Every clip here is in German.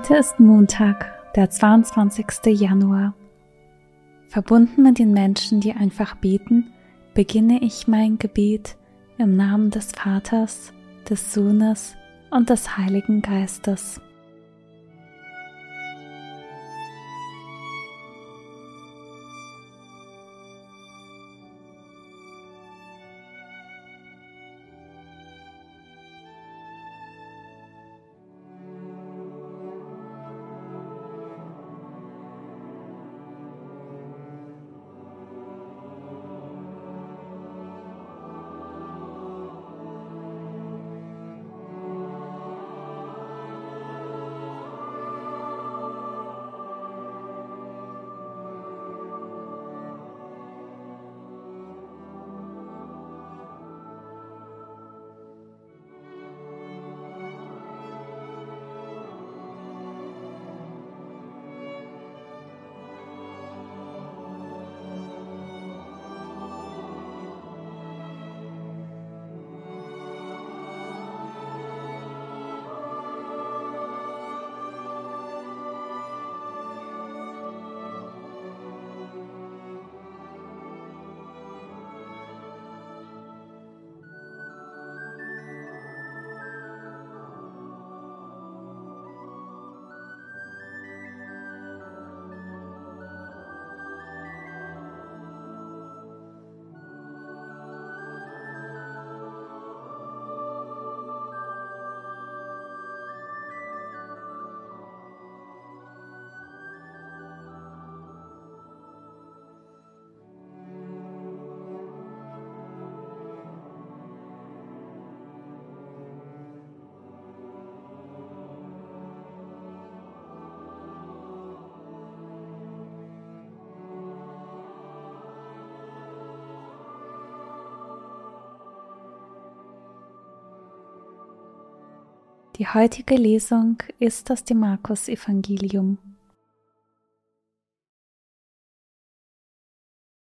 Heute ist Montag, der 22. Januar. Verbunden mit den Menschen, die einfach beten, beginne ich mein Gebet im Namen des Vaters, des Sohnes und des Heiligen Geistes. Die heutige Lesung ist aus dem Markus-Evangelium.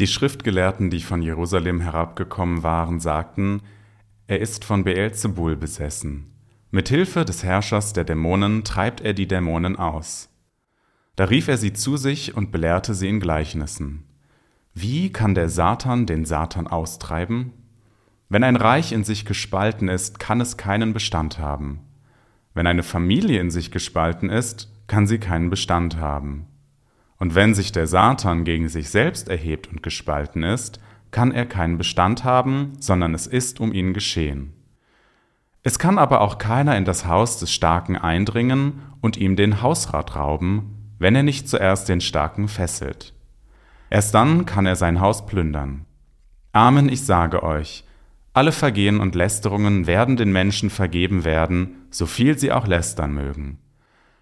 Die Schriftgelehrten, die von Jerusalem herabgekommen waren, sagten, er ist von Beelzebul besessen. Mit Hilfe des Herrschers der Dämonen treibt er die Dämonen aus. Da rief er sie zu sich und belehrte sie in Gleichnissen. Wie kann der Satan den Satan austreiben? Wenn ein Reich in sich gespalten ist, kann es keinen Bestand haben. Wenn eine Familie in sich gespalten ist, kann sie keinen Bestand haben. Und wenn sich der Satan gegen sich selbst erhebt und gespalten ist, kann er keinen Bestand haben, sondern es ist um ihn geschehen. Es kann aber auch keiner in das Haus des Starken eindringen und ihm den Hausrat rauben, wenn er nicht zuerst den Starken fesselt. Erst dann kann er sein Haus plündern. Amen, ich sage euch, alle Vergehen und Lästerungen werden den Menschen vergeben werden, so viel sie auch lästern mögen.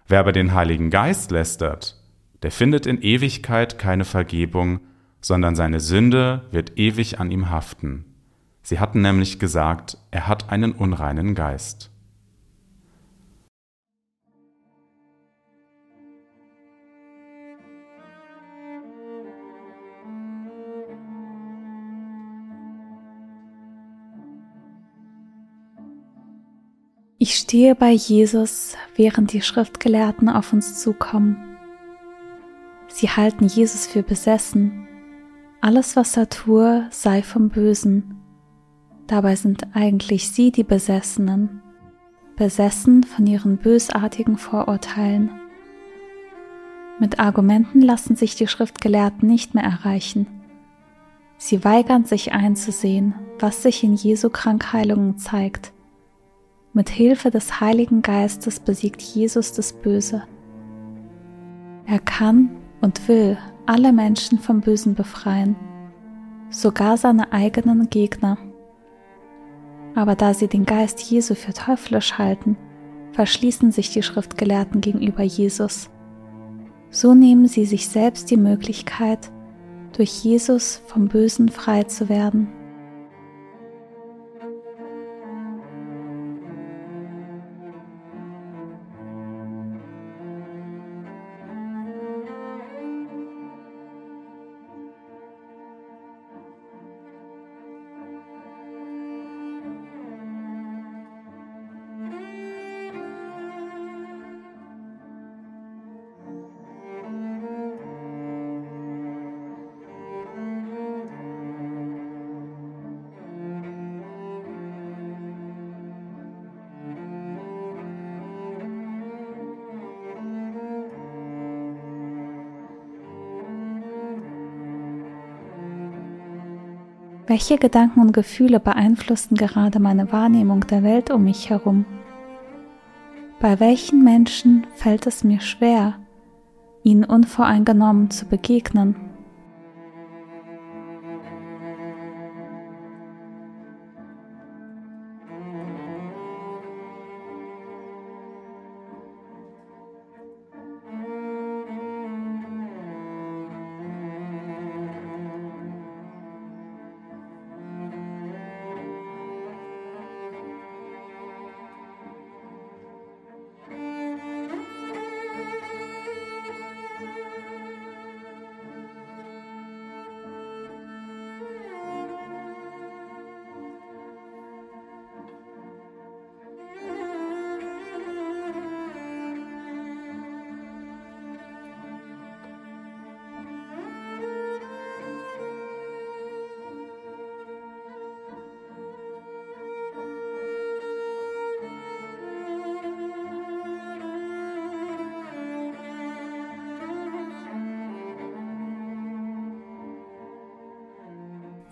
Wer aber den Heiligen Geist lästert, der findet in Ewigkeit keine Vergebung, sondern seine Sünde wird ewig an ihm haften. Sie hatten nämlich gesagt, er hat einen unreinen Geist. Ich stehe bei Jesus, während die Schriftgelehrten auf uns zukommen. Sie halten Jesus für besessen. Alles, was er tue, sei vom Bösen. Dabei sind eigentlich sie die Besessenen, besessen von ihren bösartigen Vorurteilen. Mit Argumenten lassen sich die Schriftgelehrten nicht mehr erreichen. Sie weigern sich einzusehen, was sich in Jesu Krankheilungen zeigt mit Hilfe des Heiligen Geistes besiegt Jesus das Böse. Er kann und will alle Menschen vom Bösen befreien, sogar seine eigenen Gegner. Aber da sie den Geist Jesu für teuflisch halten, verschließen sich die Schriftgelehrten gegenüber Jesus. So nehmen sie sich selbst die Möglichkeit, durch Jesus vom Bösen frei zu werden. Welche Gedanken und Gefühle beeinflussen gerade meine Wahrnehmung der Welt um mich herum? Bei welchen Menschen fällt es mir schwer, ihnen unvoreingenommen zu begegnen?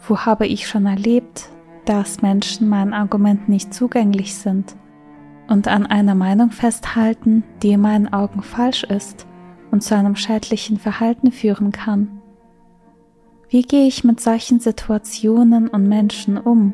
Wo habe ich schon erlebt, dass Menschen meinen Argumenten nicht zugänglich sind und an einer Meinung festhalten, die in meinen Augen falsch ist und zu einem schädlichen Verhalten führen kann? Wie gehe ich mit solchen Situationen und Menschen um?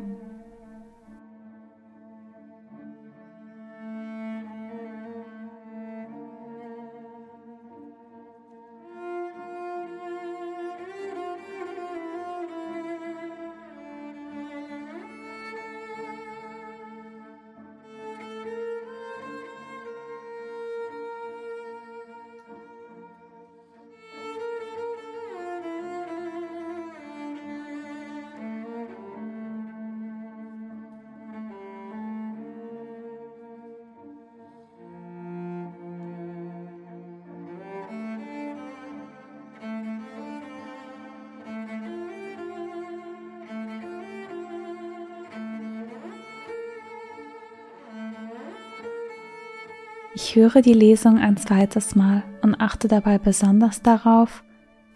Ich höre die Lesung ein zweites Mal und achte dabei besonders darauf,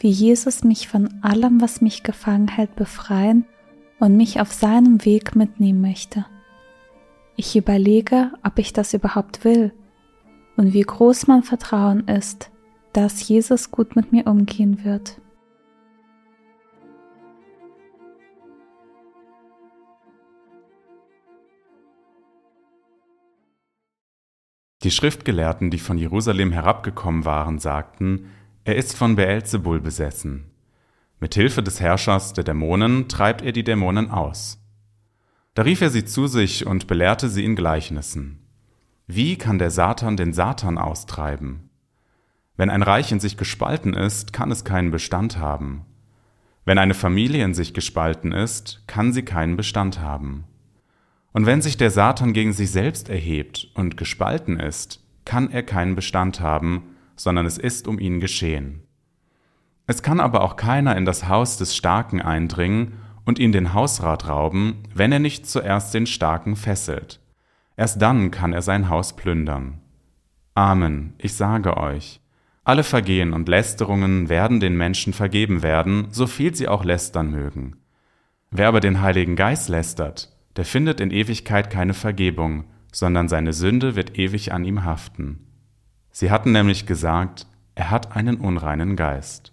wie Jesus mich von allem, was mich gefangen hält, befreien und mich auf seinem Weg mitnehmen möchte. Ich überlege, ob ich das überhaupt will und wie groß mein Vertrauen ist, dass Jesus gut mit mir umgehen wird. Die Schriftgelehrten, die von Jerusalem herabgekommen waren, sagten, er ist von Beelzebul besessen. Mit Hilfe des Herrschers der Dämonen treibt er die Dämonen aus. Da rief er sie zu sich und belehrte sie in Gleichnissen. Wie kann der Satan den Satan austreiben? Wenn ein Reich in sich gespalten ist, kann es keinen Bestand haben. Wenn eine Familie in sich gespalten ist, kann sie keinen Bestand haben. Und wenn sich der Satan gegen sich selbst erhebt und gespalten ist, kann er keinen Bestand haben, sondern es ist um ihn geschehen. Es kann aber auch keiner in das Haus des Starken eindringen und ihn den Hausrat rauben, wenn er nicht zuerst den Starken fesselt. Erst dann kann er sein Haus plündern. Amen, ich sage euch, alle Vergehen und Lästerungen werden den Menschen vergeben werden, so viel sie auch lästern mögen. Wer aber den Heiligen Geist lästert, der findet in Ewigkeit keine Vergebung, sondern seine Sünde wird ewig an ihm haften. Sie hatten nämlich gesagt, er hat einen unreinen Geist.